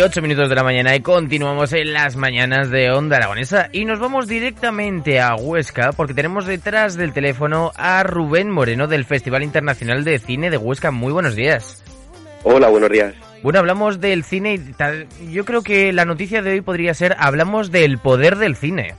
Y 8 minutos de la mañana y continuamos en las mañanas de Onda Aragonesa y nos vamos directamente a Huesca porque tenemos detrás del teléfono a Rubén Moreno del Festival Internacional de Cine de Huesca. Muy buenos días. Hola, buenos días. Bueno, hablamos del cine y tal. Yo creo que la noticia de hoy podría ser hablamos del poder del cine.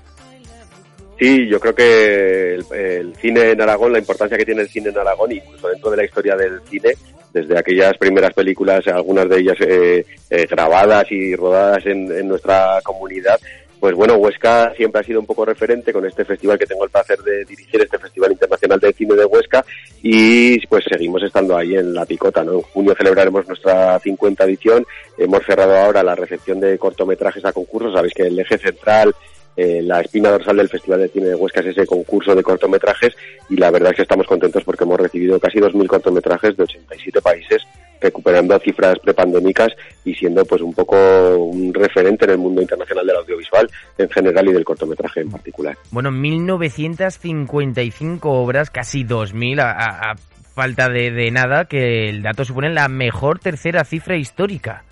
Sí, yo creo que el, el, cine en Aragón, la importancia que tiene el cine en Aragón, incluso dentro de la historia del cine, desde aquellas primeras películas, algunas de ellas eh, eh, grabadas y rodadas en, en, nuestra comunidad, pues bueno, Huesca siempre ha sido un poco referente con este festival que tengo el placer de dirigir, este Festival Internacional de Cine de Huesca, y pues seguimos estando ahí en la picota, ¿no? En junio celebraremos nuestra 50 edición, hemos cerrado ahora la recepción de cortometrajes a concursos, sabéis que el eje central eh, la espina dorsal del Festival de Cine de Huesca es ese concurso de cortometrajes y la verdad es que estamos contentos porque hemos recibido casi 2.000 cortometrajes de 87 países recuperando cifras prepandémicas y siendo pues un poco un referente en el mundo internacional del audiovisual en general y del cortometraje en particular. Bueno, 1955 obras, casi 2.000 a, a, falta de nada, que el dato supone la mejor tercera cifra histórica.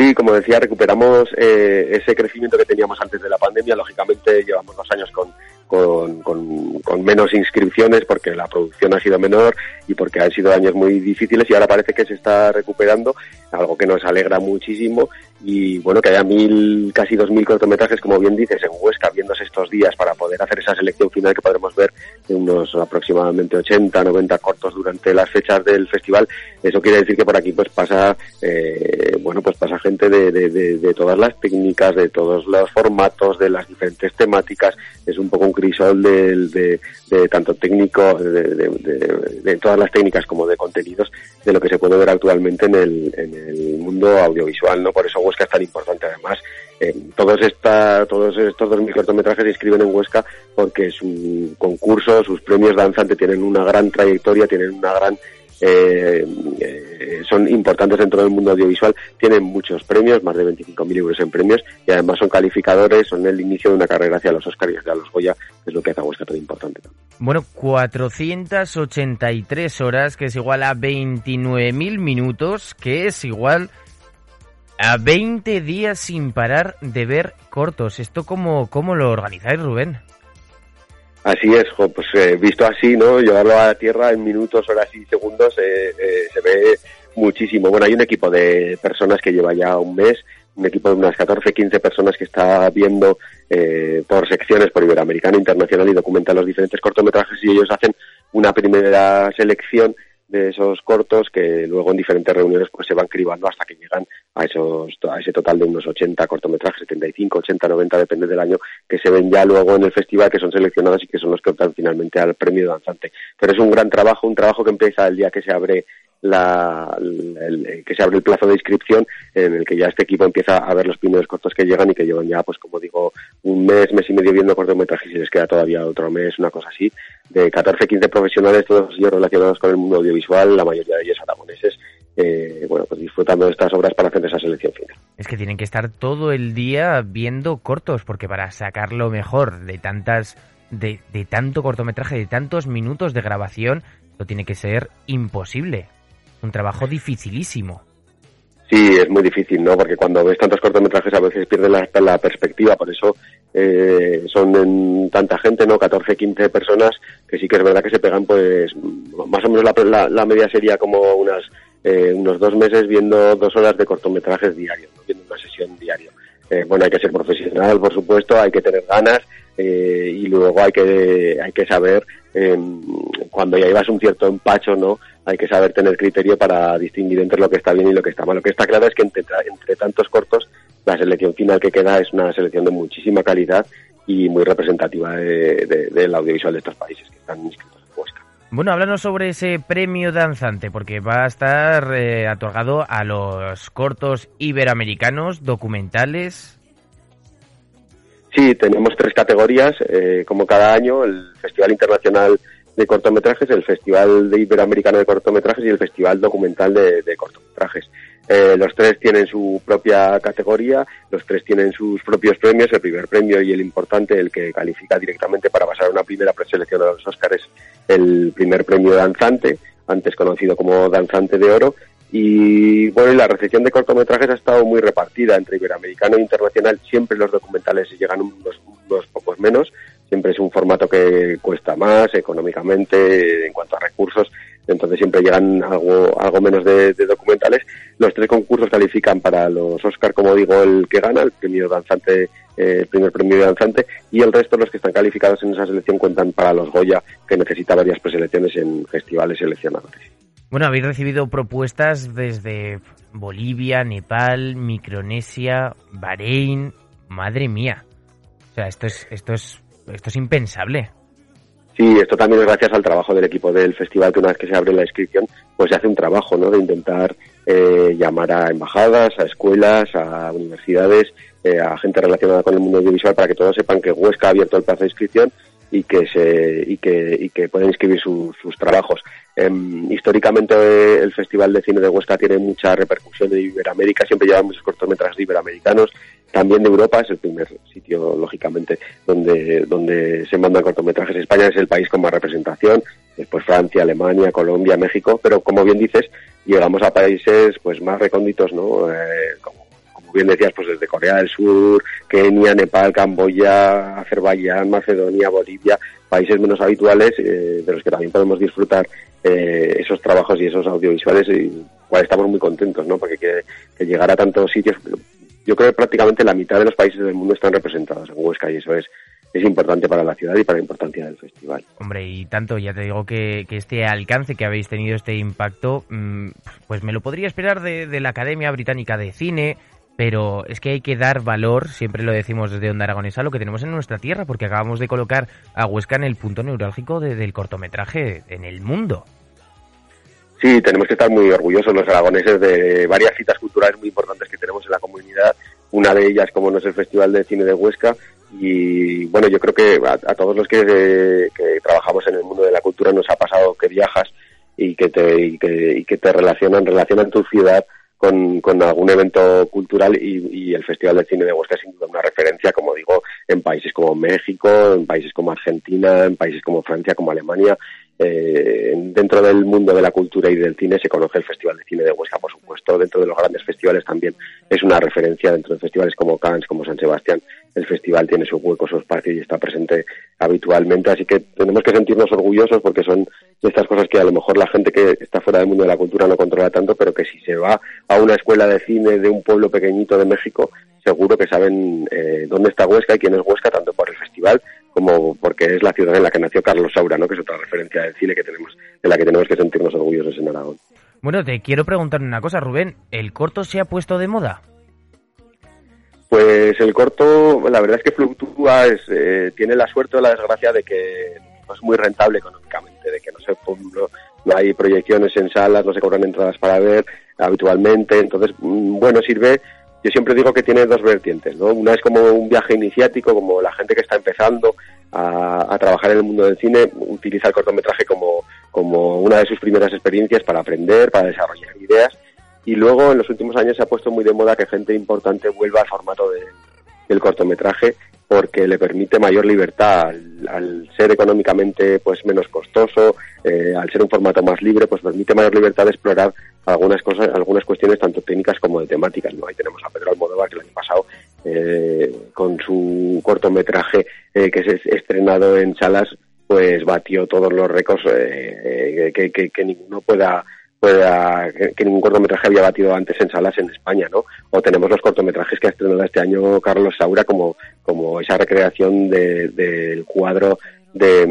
Sí, como decía, recuperamos eh, ese crecimiento que teníamos antes de la pandemia. Lógicamente llevamos dos años con, con, con, con, menos inscripciones porque la producción ha sido menor y porque han sido años muy difíciles y ahora parece que se está recuperando, algo que nos alegra muchísimo y bueno, que haya mil, casi dos mil cortometrajes, como bien dices, en Huesca, viéndose estos días para poder hacer esa selección final que podremos ver de unos aproximadamente 80, 90 cortos durante las fechas del festival. Eso quiere decir que por aquí pues pasa, eh, bueno, pues pasa gente de, de, todas las técnicas, de todos los formatos, de las diferentes temáticas. Es un poco un crisol de, tanto técnico, de, todas las técnicas como de contenidos, de lo que se puede ver actualmente en el, en el mundo audiovisual, ¿no? Por eso Huesca es tan importante. Además, eh, todos, esta, todos estos dos mil cortometrajes se inscriben en Huesca porque su concurso, sus premios danzantes tienen una gran trayectoria, tienen una gran eh, eh, son importantes dentro del mundo audiovisual, tienen muchos premios, más de 25.000 euros en premios, y además son calificadores, son el inicio de una carrera hacia los Oscars y hacia los Goya, que es lo que hace Huesca tan importante. Bueno, 483 horas, que es igual a 29.000 minutos, que es igual a 20 días sin parar de ver cortos. ¿Esto cómo, cómo lo organizáis, Rubén? Así es, pues eh, visto así, ¿no? Llevarlo a la tierra en minutos, horas y segundos eh, eh, se ve muchísimo. Bueno, hay un equipo de personas que lleva ya un mes, un equipo de unas 14, 15 personas que está viendo eh, por secciones, por Iberoamericano, Internacional y documenta los diferentes cortometrajes y ellos hacen una primera selección de esos cortos que luego en diferentes reuniones pues se van cribando hasta que llegan a esos a ese total de unos 80 cortometrajes, 75, 80, 90, depende del año, que se ven ya luego en el festival, que son seleccionados y que son los que optan finalmente al premio danzante. Pero es un gran trabajo, un trabajo que empieza el día que se abre la, que se abre el plazo de inscripción en el que ya este equipo empieza a ver los primeros cortos que llegan y que llevan ya, pues como digo, un mes, mes y medio viendo cortometrajes y les queda todavía otro mes, una cosa así, de 14, 15 profesionales, todos ellos relacionados con el mundo audiovisual, la mayoría de ellos aragoneses, eh, bueno, pues disfrutando de estas obras para hacer esa selección final. Es que tienen que estar todo el día viendo cortos, porque para sacar lo mejor de tantas, de, de tanto cortometraje, de tantos minutos de grabación, lo tiene que ser imposible. Un trabajo dificilísimo. Sí, es muy difícil, ¿no? Porque cuando ves tantos cortometrajes a veces pierdes la, la perspectiva, por eso eh, son en tanta gente, ¿no? 14, 15 personas, que sí que es verdad que se pegan, pues, más o menos la, la, media sería como unas, eh, unos dos meses viendo dos horas de cortometrajes diarios, viendo una sesión diario. eh, bueno, hay que ser profesional, por supuesto, hay que tener ganas eh, y luego hay que, hay que saber, em, cuando ya llevas un cierto empacho, ¿no? Hay que saber tener criterio para distinguir entre lo que está bien y lo que está mal. Lo que está claro es que entre, entre tantos cortos, la selección final que queda es una selección de muchísima calidad y muy representativa del audiovisual de estos países que están inscritos en Huesca. Bueno, háblanos sobre ese premio danzante, porque va a estar eh, otorgado a los cortos iberoamericanos, documentales. Sí, tenemos tres categorías, eh, como cada año, el Festival Internacional de Cortometrajes, el Festival de Iberoamericano de Cortometrajes y el Festival Documental de Cortometrajes. Eh, los tres tienen su propia categoría, los tres tienen sus propios premios. El primer premio y el importante, el que califica directamente para pasar a una primera preselección a los Oscars, el primer premio danzante, antes conocido como danzante de oro. Y bueno, la recepción de cortometrajes ha estado muy repartida entre iberoamericano e internacional. Siempre los documentales llegan unos pocos menos. Siempre es un formato que cuesta más económicamente en cuanto a recursos entonces siempre llegan algo, algo menos de, documentales. Los tres concursos califican para los Oscar, como digo, el que gana, el premio danzante, eh, el primer premio de danzante, y el resto, los que están calificados en esa selección, cuentan para los Goya, que necesita varias preselecciones en festivales seleccionadores. Bueno, habéis recibido propuestas desde Bolivia, Nepal, Micronesia, Bahrein. Madre mía. O sea, esto es, esto es, esto es impensable. Sí, esto también es gracias al trabajo del equipo del festival, que una vez que se abre la inscripción, pues se hace un trabajo, ¿no? De intentar eh, llamar a embajadas, a escuelas, a universidades, eh, a gente relacionada con el mundo audiovisual para que todos sepan que Huesca ha abierto el plazo de inscripción y que se y que y que pueden inscribir sus trabajos. Em, históricamente el Festival de Cine de Huesca tiene mucha repercusión en Iberoamérica, siempre lleva muchos cortometrajes iberoamericanos también de Europa, es el primer sitio, lógicamente, donde, donde se mandan cortometrajes. España es el país con más representación, después Francia, Alemania, Colombia, México, pero como bien dices, llegamos a países pues más recónditos, ¿no? Eh, como, bien decías, pues desde Corea del Sur, Kenia, Nepal, Camboya, Azerbaiyán, Macedonia, Bolivia, países menos habituales eh, de los que también podemos disfrutar eh, esos trabajos y esos audiovisuales y cual estamos muy contentos, ¿no? Porque que, que llegar a tantos sitios yo creo que prácticamente la mitad de los países del mundo están representados en Huesca y eso es, es importante para la ciudad y para la importancia del festival. Hombre, y tanto, ya te digo que, este alcance que habéis tenido, este impacto, mm, pues me lo podría esperar de, la Academia Británica de Cine, pero es que hay que dar valor, siempre lo decimos desde Onda Aragonesa, lo que tenemos en nuestra tierra, porque acabamos de colocar a Huesca en el punto neurálgico del cortometraje en el mundo. Sí, tenemos que estar muy orgullosos los aragoneses de varias citas culturales muy importantes que tenemos en la comunidad. Una de ellas, como no es el Festival de Cine de Huesca. Y bueno, yo creo que a, todos los que, trabajamos en el mundo de la cultura nos ha pasado que viajas y que te, y que, te relacionan, relacionan tu ciudad con, con algún evento cultural y, y, el Festival de Cine de Huesca es sin duda una referencia, como digo, en países como México, en países como Argentina, en países como Francia, como Alemania eh, dentro del mundo de la cultura y del cine se conoce el Festival de Cine de Huesca, por supuesto, dentro de los grandes festivales también es una referencia, dentro de festivales como Cannes, como San Sebastián, el festival tiene su hueco, su espacio y está presente habitualmente, así que tenemos que sentirnos orgullosos porque son estas cosas que a lo mejor la gente que está fuera del mundo de la cultura no controla tanto, pero que si se va a una escuela de cine de un pueblo pequeñito de México, seguro que saben eh, dónde está Huesca y quién es Huesca, tanto por el festival como porque es la ciudad en la que nació Carlos Saura, ¿no? que es otra referencia del cine que tenemos, de la que tenemos que sentirnos orgullosos en Aragón. Bueno, te quiero preguntar una cosa, Rubén. ¿El corto se ha puesto de moda? Pues el corto, la verdad es que fluctúa, es, eh, tiene la suerte o la desgracia de que no es muy rentable económicamente, de que no, se, no, no hay proyecciones en salas, no se cobran entradas para ver habitualmente. Entonces, mm, bueno, sirve yo siempre digo que tiene dos vertientes, ¿no? Una es como un viaje iniciático, como la gente que está empezando a, trabajar en el mundo del cine utiliza el cortometraje como, como una de sus primeras experiencias para aprender, para desarrollar ideas. Y luego en los últimos años se ha puesto muy de moda que gente importante vuelva al formato de, del cortometraje porque le permite mayor libertad al, ser económicamente pues menos costoso, eh, al ser un formato más libre, pues permite mayor libertad de explorar algunas cosas, algunas cuestiones tanto técnicas como de temáticas. ¿no? Ahí tenemos a Pedro Almodóvar que el año pasado eh, con su cortometraje eh, que ha estrenado en salas pues batió todos los récords que, que, que, ninguno pueda pueda, que, ningún cortometraje había batido antes en salas en España, ¿no? O tenemos los cortometrajes que ha estrenado este año Carlos Saura como, como esa recreación del cuadro de,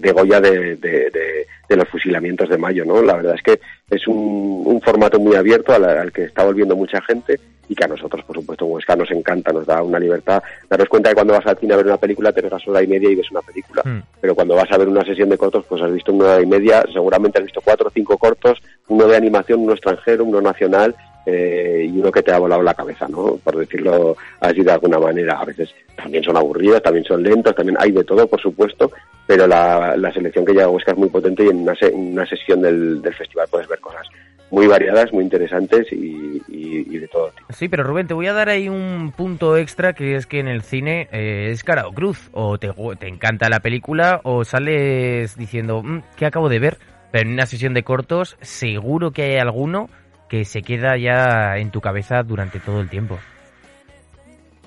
de, Goya de, de, los fusilamientos de mayo, ¿no? La verdad es que es un, un formato muy abierto al, que está volviendo mucha gente y que a nosotros, por supuesto, en Huesca nos encanta, nos da una libertad. Daros cuenta que cuando vas al cine a ver una película te pegas hora y media y ves una película, mm. pero cuando vas a ver una sesión de cortos, pues has visto una hora y media, seguramente has visto cuatro o cinco cortos, uno de animación, uno extranjero, uno nacional, eh, y uno que te ha volado la cabeza, ¿no? Por decirlo así de alguna manera. A veces también son aburridos, también son lentos, también hay de todo, por supuesto, pero la, selección que llega a Huesca es muy potente y en una, sesión del, festival puedes ver cosas muy variadas, muy interesantes y, de todo tipo. Sí, pero Rubén, te voy a dar ahí un punto extra que es que en el cine eh, es cara o cruz. O te, te encanta la película o sales diciendo, mm, ¿qué acabo de ver? Pero en una sesión de cortos seguro que hay alguno que se queda ya en tu cabeza durante todo el tiempo.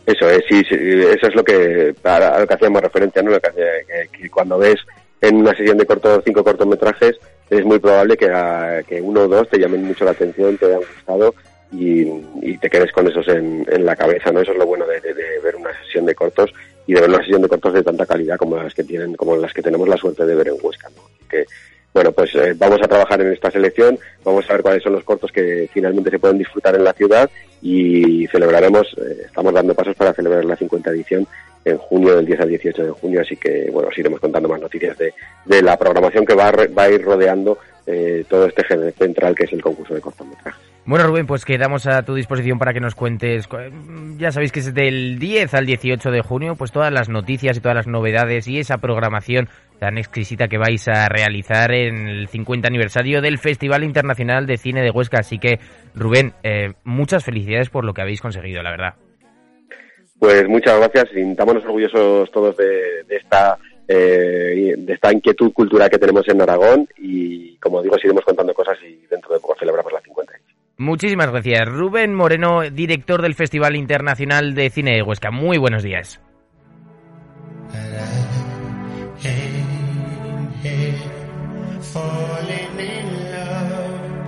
Eso es, sí, eso es lo que, a, lo que hacíamos referencia, ¿no? Lo que, cuando ves en una sesión de cortos, cinco cortometrajes, es muy probable que, que uno o dos te llamen mucho la atención, te hayan gustado y, te quedes con esos en, la cabeza, ¿no? Eso es lo bueno de, ver una sesión de cortos y de ver una sesión de cortos de tanta calidad como las que tienen, como las que tenemos la suerte de ver en Huesca, ¿no? Que, bueno, pues eh, vamos a trabajar en esta selección, vamos a ver cuáles son los cortos que finalmente se pueden disfrutar en la ciudad y celebraremos, eh, estamos dando pasos para celebrar la 50 edición en junio, del 10 al 18 de junio, así que bueno, os iremos contando más noticias de, de la programación que va a, va a ir rodeando eh, todo este género central que es el concurso de cortometrajes. Bueno, Rubén, pues quedamos a tu disposición para que nos cuentes, ya sabéis que es del 10 al 18 de junio, pues todas las noticias y todas las novedades y esa programación tan exquisita que vais a realizar en el 50 aniversario del Festival Internacional de Cine de Huesca. Así que, Rubén, eh, muchas felicidades por lo que habéis conseguido, la verdad. Pues muchas gracias, sintámonos orgullosos todos de, esta eh, de esta inquietud cultural que tenemos en Aragón y como digo, seguiremos contando cosas y dentro de poco celebramos la 50 Muchísimas gracias. Rubén Moreno, director del Festival Internacional de Cine de Huesca. Muy buenos días.